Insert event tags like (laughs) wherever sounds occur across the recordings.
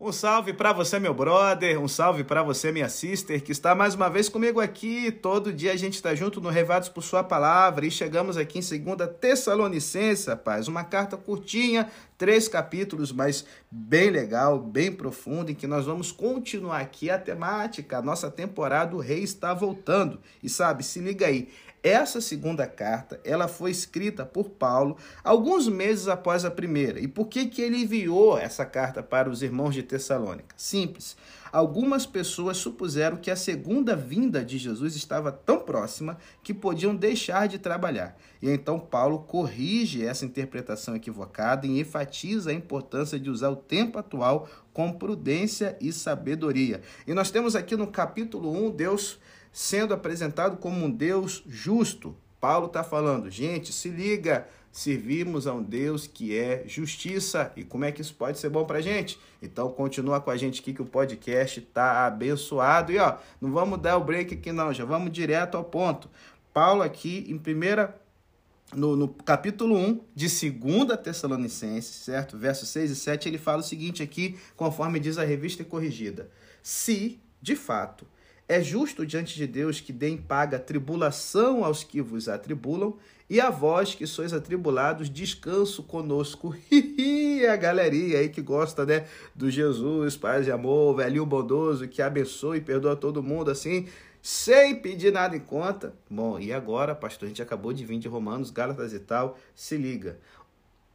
Um salve para você, meu brother, um salve para você, minha sister, que está mais uma vez comigo aqui. Todo dia a gente está junto no Revados por Sua Palavra e chegamos aqui em 2 Tessalonicense, rapaz. Uma carta curtinha, três capítulos, mas bem legal, bem profundo, em que nós vamos continuar aqui a temática. A nossa temporada, o Rei está voltando. E sabe, se liga aí, essa segunda carta, ela foi escrita por Paulo alguns meses após a primeira. E por que que ele enviou essa carta para os irmãos de Tessalônica? Simples. Algumas pessoas supuseram que a segunda vinda de Jesus estava tão próxima que podiam deixar de trabalhar. E então Paulo corrige essa interpretação equivocada e enfatiza a importância de usar o tempo atual com prudência e sabedoria. E nós temos aqui no capítulo 1 Deus sendo apresentado como um Deus justo. Paulo está falando, gente, se liga, servimos a um Deus que é justiça. E como é que isso pode ser bom para gente? Então continua com a gente aqui que o podcast está abençoado. E ó, não vamos dar o break aqui não, já vamos direto ao ponto. Paulo aqui em primeira no, no, capítulo 1 de 2 Tessalonicenses, certo? Versos 6 e 7, ele fala o seguinte aqui, conforme diz a revista corrigida. Se, de fato, é justo diante de Deus que deem paga tribulação aos que vos atribulam, e a vós que sois atribulados, descanso conosco. (laughs) a galeria aí que gosta, né, do Jesus, paz e amor, velhinho bondoso, que abençoa e perdoa todo mundo, assim, sem pedir nada em conta. Bom, e agora, pastor, a gente acabou de vir de Romanos, Gálatas e tal, se liga.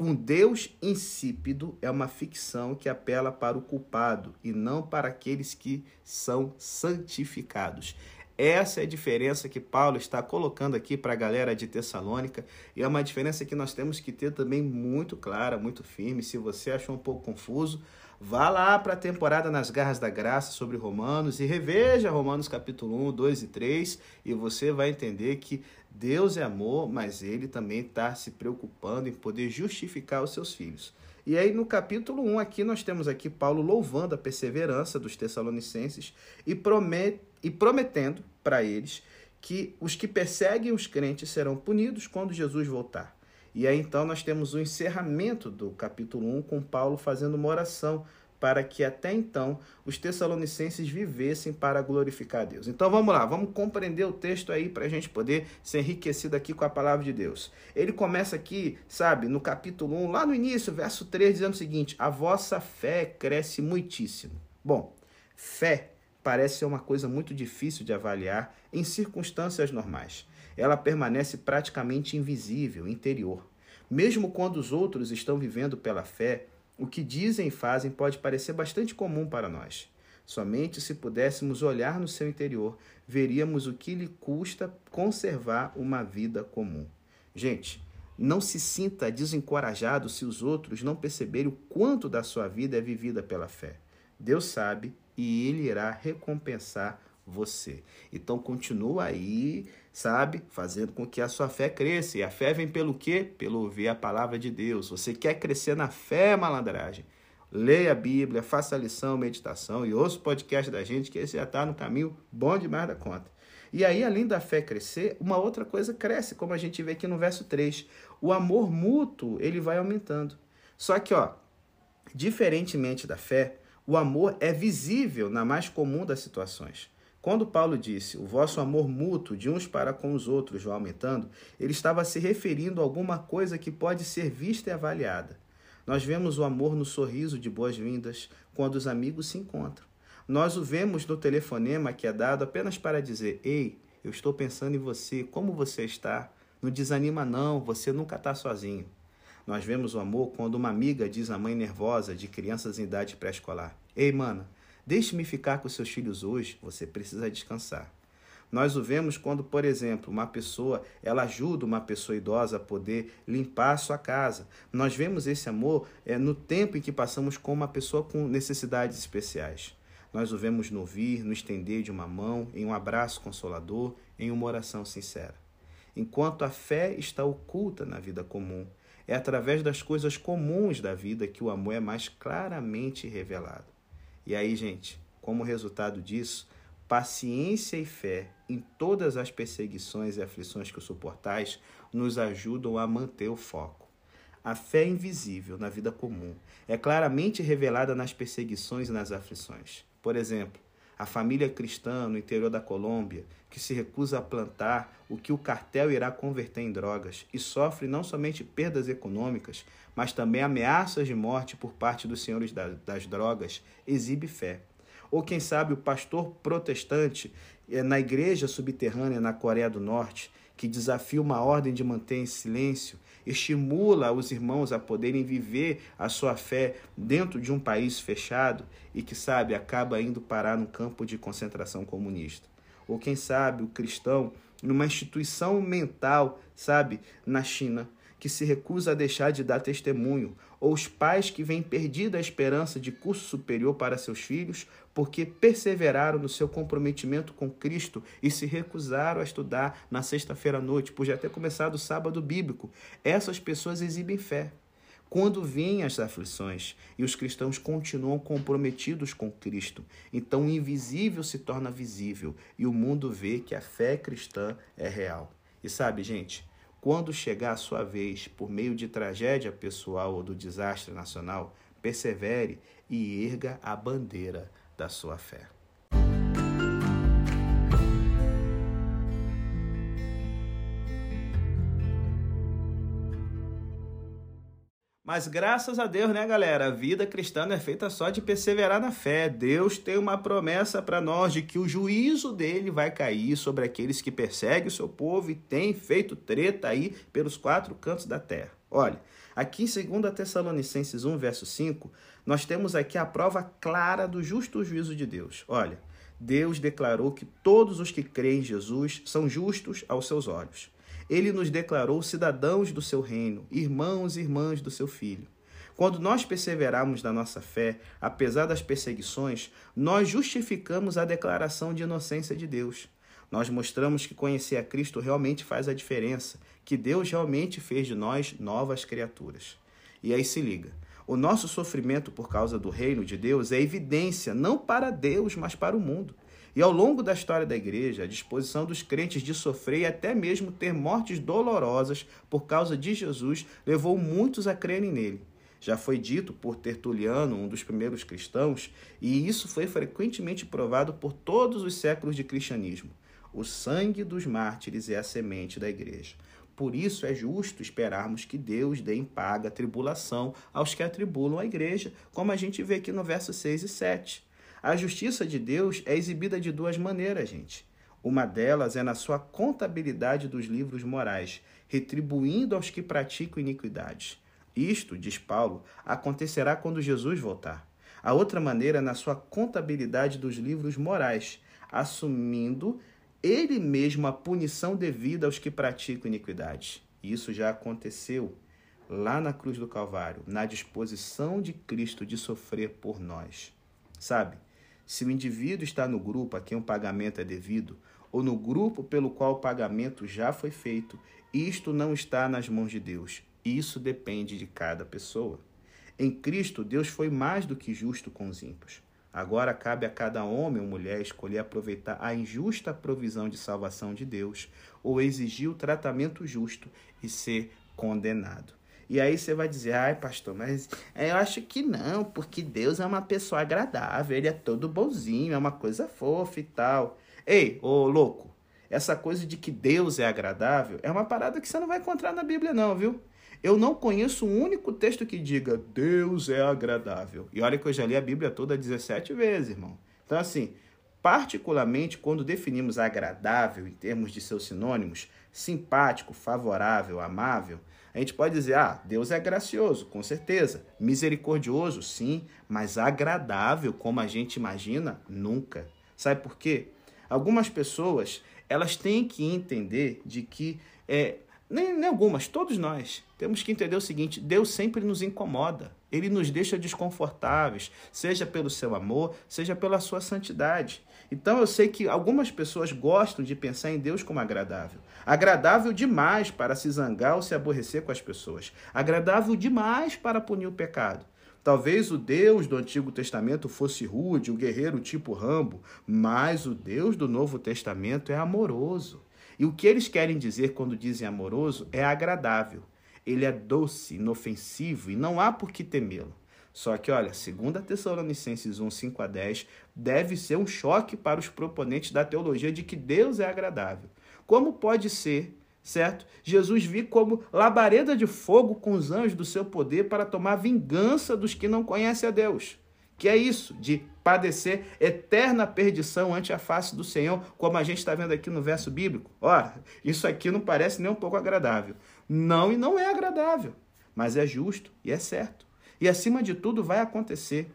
Um Deus insípido é uma ficção que apela para o culpado e não para aqueles que são santificados. Essa é a diferença que Paulo está colocando aqui para a galera de Tessalônica e é uma diferença que nós temos que ter também muito clara, muito firme. Se você achou um pouco confuso, vá lá para a temporada Nas Garras da Graça sobre Romanos e reveja Romanos capítulo 1, 2 e 3 e você vai entender que Deus é amor, mas ele também está se preocupando em poder justificar os seus filhos. E aí no capítulo 1 aqui nós temos aqui Paulo louvando a perseverança dos tessalonicenses e, promet, e prometendo para eles que os que perseguem os crentes serão punidos quando Jesus voltar. E aí então nós temos o encerramento do capítulo 1 com Paulo fazendo uma oração para que até então os tessalonicenses vivessem para glorificar a Deus. Então vamos lá, vamos compreender o texto aí para a gente poder ser enriquecido aqui com a palavra de Deus. Ele começa aqui, sabe, no capítulo 1, lá no início, verso 3, dizendo o seguinte: A vossa fé cresce muitíssimo. Bom, fé parece ser uma coisa muito difícil de avaliar em circunstâncias normais. Ela permanece praticamente invisível, interior. Mesmo quando os outros estão vivendo pela fé, o que dizem e fazem pode parecer bastante comum para nós. Somente se pudéssemos olhar no seu interior, veríamos o que lhe custa conservar uma vida comum. Gente, não se sinta desencorajado se os outros não perceberem o quanto da sua vida é vivida pela fé. Deus sabe e Ele irá recompensar você. Então continua aí, sabe, fazendo com que a sua fé cresça. E a fé vem pelo quê? Pelo ouvir a palavra de Deus. Você quer crescer na fé, malandragem? Leia a Bíblia, faça a lição, meditação e ouça o podcast da gente, que esse já está no caminho bom demais da conta. E aí, além da fé crescer, uma outra coisa cresce, como a gente vê aqui no verso 3. O amor mútuo, ele vai aumentando. Só que, ó, diferentemente da fé, o amor é visível na mais comum das situações. Quando Paulo disse o vosso amor mútuo de uns para com os outros vai aumentando, ele estava se referindo a alguma coisa que pode ser vista e avaliada. Nós vemos o amor no sorriso de boas-vindas quando os amigos se encontram. Nós o vemos no telefonema que é dado apenas para dizer: Ei, eu estou pensando em você, como você está? Não desanima, não, você nunca está sozinho. Nós vemos o amor quando uma amiga diz à mãe nervosa de crianças em idade pré-escolar: Ei, mana, Deixe-me ficar com seus filhos hoje, você precisa descansar. Nós o vemos quando, por exemplo, uma pessoa, ela ajuda uma pessoa idosa a poder limpar a sua casa. Nós vemos esse amor é, no tempo em que passamos com uma pessoa com necessidades especiais. Nós o vemos no vir, no estender de uma mão, em um abraço consolador, em uma oração sincera. Enquanto a fé está oculta na vida comum, é através das coisas comuns da vida que o amor é mais claramente revelado. E aí, gente, como resultado disso, paciência e fé em todas as perseguições e aflições que suportais nos ajudam a manter o foco. A fé é invisível na vida comum é claramente revelada nas perseguições e nas aflições. Por exemplo, a família cristã no interior da Colômbia, que se recusa a plantar o que o cartel irá converter em drogas e sofre não somente perdas econômicas, mas também ameaças de morte por parte dos senhores das drogas, exibe fé. Ou quem sabe o pastor protestante eh, na igreja subterrânea na Coreia do Norte, que desafia uma ordem de manter em silêncio estimula os irmãos a poderem viver a sua fé dentro de um país fechado e que, sabe, acaba indo parar no campo de concentração comunista. Ou quem sabe o cristão numa instituição mental, sabe, na China, que se recusa a deixar de dar testemunho, ou os pais que vêm perdida a esperança de curso superior para seus filhos porque perseveraram no seu comprometimento com Cristo e se recusaram a estudar na sexta-feira à noite, por já ter começado o sábado bíblico. Essas pessoas exibem fé. Quando vêm as aflições e os cristãos continuam comprometidos com Cristo, então o invisível se torna visível e o mundo vê que a fé cristã é real. E sabe, gente, quando chegar a sua vez, por meio de tragédia pessoal ou do desastre nacional, persevere e erga a bandeira da sua fé. Mas graças a Deus, né, galera? A vida cristã não é feita só de perseverar na fé. Deus tem uma promessa para nós de que o juízo dele vai cair sobre aqueles que perseguem o seu povo e têm feito treta aí pelos quatro cantos da terra. Olha, aqui em 2 Tessalonicenses 1, verso 5, nós temos aqui a prova clara do justo juízo de Deus. Olha, Deus declarou que todos os que creem em Jesus são justos aos seus olhos. Ele nos declarou cidadãos do seu reino, irmãos e irmãs do seu filho. Quando nós perseverarmos na nossa fé, apesar das perseguições, nós justificamos a declaração de inocência de Deus. Nós mostramos que conhecer a Cristo realmente faz a diferença, que Deus realmente fez de nós novas criaturas. E aí se liga. O nosso sofrimento por causa do reino de Deus é evidência não para Deus, mas para o mundo. E ao longo da história da igreja, a disposição dos crentes de sofrer e até mesmo ter mortes dolorosas por causa de Jesus levou muitos a crerem nele. Já foi dito por Tertuliano, um dos primeiros cristãos, e isso foi frequentemente provado por todos os séculos de cristianismo. O sangue dos mártires é a semente da igreja. Por isso é justo esperarmos que Deus dê em paga tribulação aos que atribulam a igreja, como a gente vê aqui no verso 6 e 7. A justiça de Deus é exibida de duas maneiras, gente. Uma delas é na sua contabilidade dos livros morais, retribuindo aos que praticam iniquidades. Isto, diz Paulo, acontecerá quando Jesus voltar. A outra maneira é na sua contabilidade dos livros morais, assumindo ele mesmo a punição devida aos que praticam iniquidades. Isso já aconteceu lá na cruz do Calvário, na disposição de Cristo de sofrer por nós. Sabe? Se o indivíduo está no grupo a quem o pagamento é devido, ou no grupo pelo qual o pagamento já foi feito, isto não está nas mãos de Deus. Isso depende de cada pessoa. Em Cristo, Deus foi mais do que justo com os ímpios. Agora cabe a cada homem ou mulher escolher aproveitar a injusta provisão de salvação de Deus ou exigir o tratamento justo e ser condenado. E aí você vai dizer, ai pastor, mas eu acho que não, porque Deus é uma pessoa agradável, ele é todo bonzinho, é uma coisa fofa e tal. Ei, ô louco, essa coisa de que Deus é agradável é uma parada que você não vai encontrar na Bíblia não, viu? Eu não conheço um único texto que diga Deus é agradável. E olha que eu já li a Bíblia toda 17 vezes, irmão. Então, assim, particularmente quando definimos agradável em termos de seus sinônimos, simpático, favorável, amável, a gente pode dizer, ah, Deus é gracioso, com certeza. Misericordioso, sim, mas agradável, como a gente imagina, nunca. Sabe por quê? Algumas pessoas, elas têm que entender de que, é, nem, nem algumas, todos nós, temos que entender o seguinte: Deus sempre nos incomoda. Ele nos deixa desconfortáveis, seja pelo seu amor, seja pela sua santidade. Então eu sei que algumas pessoas gostam de pensar em Deus como agradável. Agradável demais para se zangar ou se aborrecer com as pessoas. Agradável demais para punir o pecado. Talvez o Deus do Antigo Testamento fosse rude, o guerreiro tipo Rambo, mas o Deus do Novo Testamento é amoroso. E o que eles querem dizer quando dizem amoroso é agradável. ele é doce, inofensivo e não há por que temê-lo. Só que, olha, 2 Tessalonicenses 1, 5 a 10 deve ser um choque para os proponentes da teologia de que Deus é agradável. Como pode ser, certo? Jesus vir como labareda de fogo com os anjos do seu poder para tomar vingança dos que não conhecem a Deus. Que é isso, de padecer eterna perdição ante a face do Senhor, como a gente está vendo aqui no verso bíblico. Ora, isso aqui não parece nem um pouco agradável. Não, e não é agradável, mas é justo e é certo. E acima de tudo vai acontecer.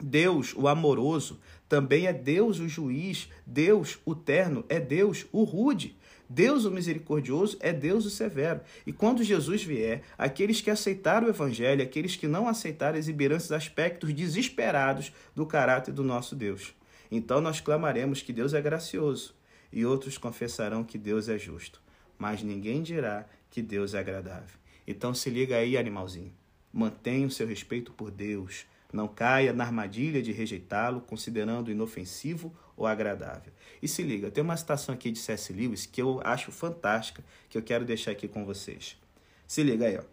Deus, o amoroso, também é Deus, o juiz, Deus, o terno, é Deus, o rude. Deus, o misericordioso, é Deus, o severo. E quando Jesus vier, aqueles que aceitaram o evangelho, aqueles que não aceitaram, exibirão esses aspectos desesperados do caráter do nosso Deus. Então nós clamaremos que Deus é gracioso, e outros confessarão que Deus é justo. Mas ninguém dirá que Deus é agradável. Então se liga aí, animalzinho. Mantenha o seu respeito por Deus. Não caia na armadilha de rejeitá-lo, considerando inofensivo ou agradável. E se liga, tem uma citação aqui de C.S. Lewis que eu acho fantástica, que eu quero deixar aqui com vocês. Se liga aí, ó.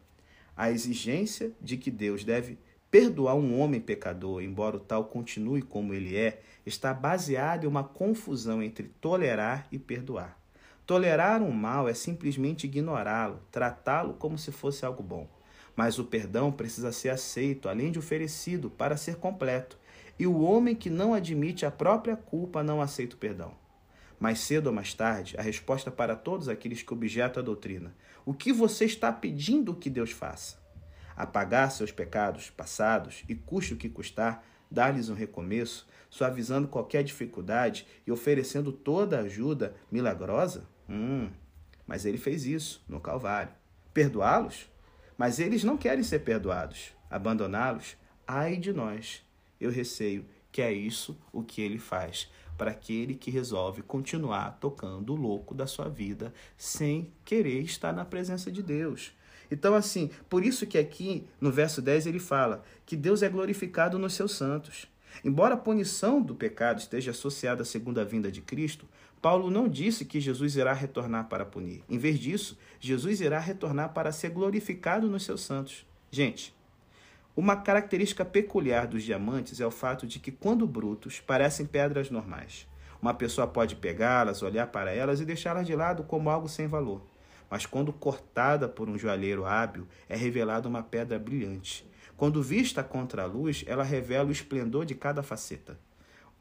A exigência de que Deus deve perdoar um homem pecador, embora o tal continue como ele é, está baseada em uma confusão entre tolerar e perdoar. Tolerar um mal é simplesmente ignorá-lo, tratá-lo como se fosse algo bom. Mas o perdão precisa ser aceito, além de oferecido, para ser completo. E o homem que não admite a própria culpa não aceita o perdão. Mais cedo ou mais tarde, a resposta para todos aqueles que objetam a doutrina: o que você está pedindo que Deus faça? Apagar seus pecados passados e custe o que custar, dar-lhes um recomeço, suavizando qualquer dificuldade e oferecendo toda a ajuda milagrosa? Hum, mas ele fez isso no Calvário. Perdoá-los? Mas eles não querem ser perdoados. Abandoná-los? Ai de nós. Eu receio que é isso o que ele faz para aquele que resolve continuar tocando o louco da sua vida sem querer estar na presença de Deus. Então, assim, por isso que aqui no verso 10 ele fala que Deus é glorificado nos seus santos. Embora a punição do pecado esteja associada à segunda vinda de Cristo, Paulo não disse que Jesus irá retornar para punir. Em vez disso, Jesus irá retornar para ser glorificado nos seus santos. Gente, uma característica peculiar dos diamantes é o fato de que, quando brutos, parecem pedras normais. Uma pessoa pode pegá-las, olhar para elas e deixá-las de lado como algo sem valor. Mas quando cortada por um joalheiro hábil, é revelada uma pedra brilhante. Quando vista contra a luz, ela revela o esplendor de cada faceta.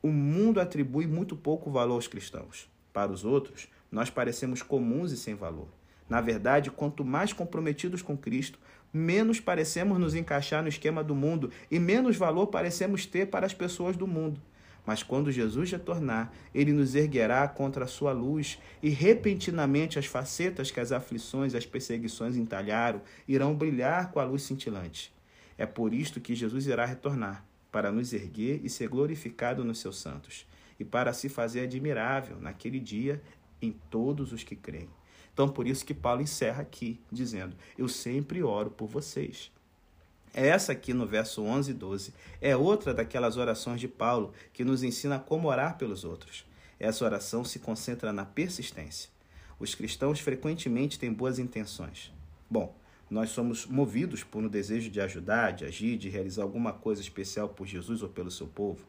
O mundo atribui muito pouco valor aos cristãos. Para os outros, nós parecemos comuns e sem valor. Na verdade, quanto mais comprometidos com Cristo, menos parecemos nos encaixar no esquema do mundo e menos valor parecemos ter para as pessoas do mundo. Mas quando Jesus retornar, ele nos erguerá contra a sua luz, e repentinamente as facetas que as aflições e as perseguições entalharam irão brilhar com a luz cintilante. É por isto que Jesus irá retornar, para nos erguer e ser glorificado nos seus santos, e para se fazer admirável naquele dia em todos os que creem. Então, por isso que Paulo encerra aqui, dizendo: Eu sempre oro por vocês. Essa aqui no verso 11 e 12 é outra daquelas orações de Paulo que nos ensina como orar pelos outros. Essa oração se concentra na persistência. Os cristãos frequentemente têm boas intenções. Bom, nós somos movidos por um desejo de ajudar, de agir, de realizar alguma coisa especial por Jesus ou pelo seu povo.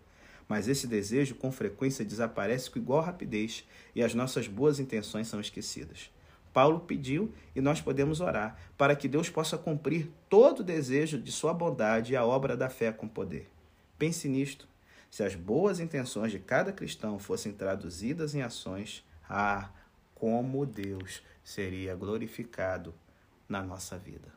Mas esse desejo com frequência desaparece com igual rapidez e as nossas boas intenções são esquecidas. Paulo pediu e nós podemos orar para que Deus possa cumprir todo o desejo de sua bondade e a obra da fé com poder. Pense nisto. Se as boas intenções de cada cristão fossem traduzidas em ações, ah, como Deus seria glorificado na nossa vida.